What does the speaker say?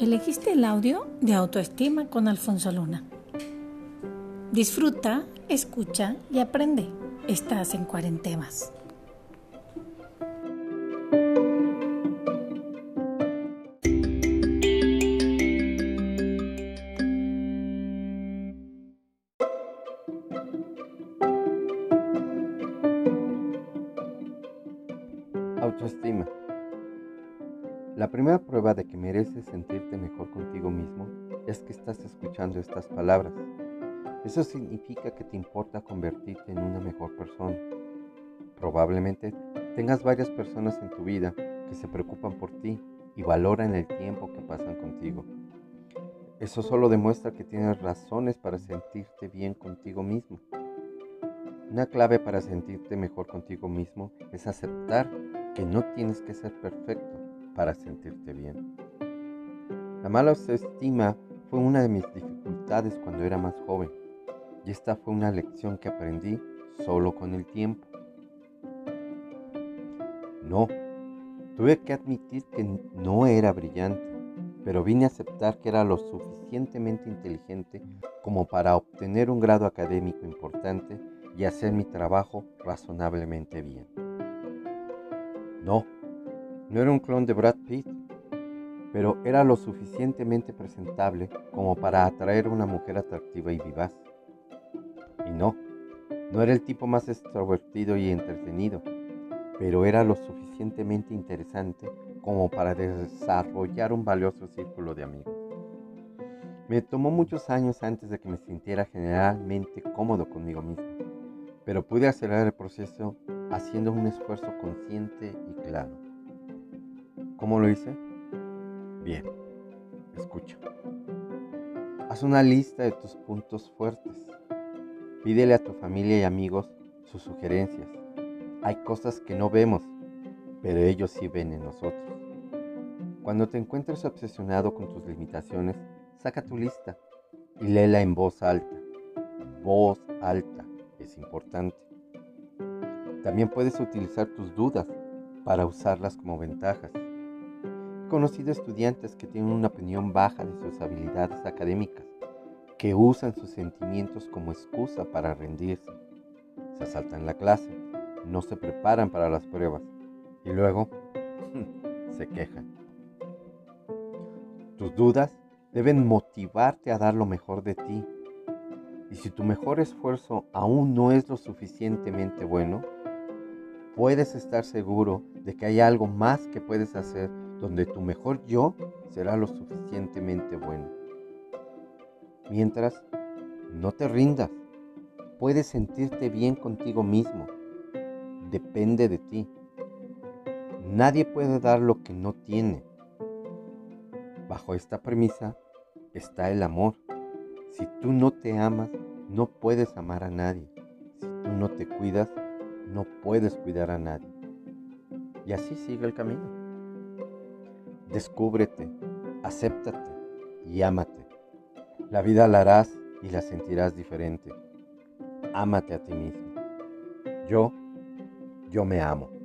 Elegiste el audio de autoestima con Alfonso Luna. Disfruta, escucha y aprende. Estás en cuarentemas. Autoestima. La primera prueba de que mereces sentirte mejor contigo mismo es que estás escuchando estas palabras. Eso significa que te importa convertirte en una mejor persona. Probablemente tengas varias personas en tu vida que se preocupan por ti y valoran el tiempo que pasan contigo. Eso solo demuestra que tienes razones para sentirte bien contigo mismo. Una clave para sentirte mejor contigo mismo es aceptar que no tienes que ser perfecto para sentirte bien. La mala autoestima fue una de mis dificultades cuando era más joven y esta fue una lección que aprendí solo con el tiempo. No, tuve que admitir que no era brillante, pero vine a aceptar que era lo suficientemente inteligente como para obtener un grado académico importante y hacer mi trabajo razonablemente bien. No, no era un clon de Brad Pitt, pero era lo suficientemente presentable como para atraer a una mujer atractiva y vivaz. Y no, no era el tipo más extrovertido y entretenido, pero era lo suficientemente interesante como para desarrollar un valioso círculo de amigos. Me tomó muchos años antes de que me sintiera generalmente cómodo conmigo mismo, pero pude acelerar el proceso haciendo un esfuerzo consciente y claro. ¿Cómo lo hice? Bien, escucha. Haz una lista de tus puntos fuertes. Pídele a tu familia y amigos sus sugerencias. Hay cosas que no vemos, pero ellos sí ven en nosotros. Cuando te encuentres obsesionado con tus limitaciones, saca tu lista y léela en voz alta. Voz alta es importante. También puedes utilizar tus dudas para usarlas como ventajas conocido estudiantes que tienen una opinión baja de sus habilidades académicas, que usan sus sentimientos como excusa para rendirse. Se saltan la clase, no se preparan para las pruebas y luego se quejan. Tus dudas deben motivarte a dar lo mejor de ti. Y si tu mejor esfuerzo aún no es lo suficientemente bueno, puedes estar seguro de que hay algo más que puedes hacer donde tu mejor yo será lo suficientemente bueno. Mientras, no te rindas. Puedes sentirte bien contigo mismo. Depende de ti. Nadie puede dar lo que no tiene. Bajo esta premisa está el amor. Si tú no te amas, no puedes amar a nadie. Si tú no te cuidas, no puedes cuidar a nadie. Y así sigue el camino. Descúbrete, acéptate y ámate. La vida la harás y la sentirás diferente. Ámate a ti mismo. Yo, yo me amo.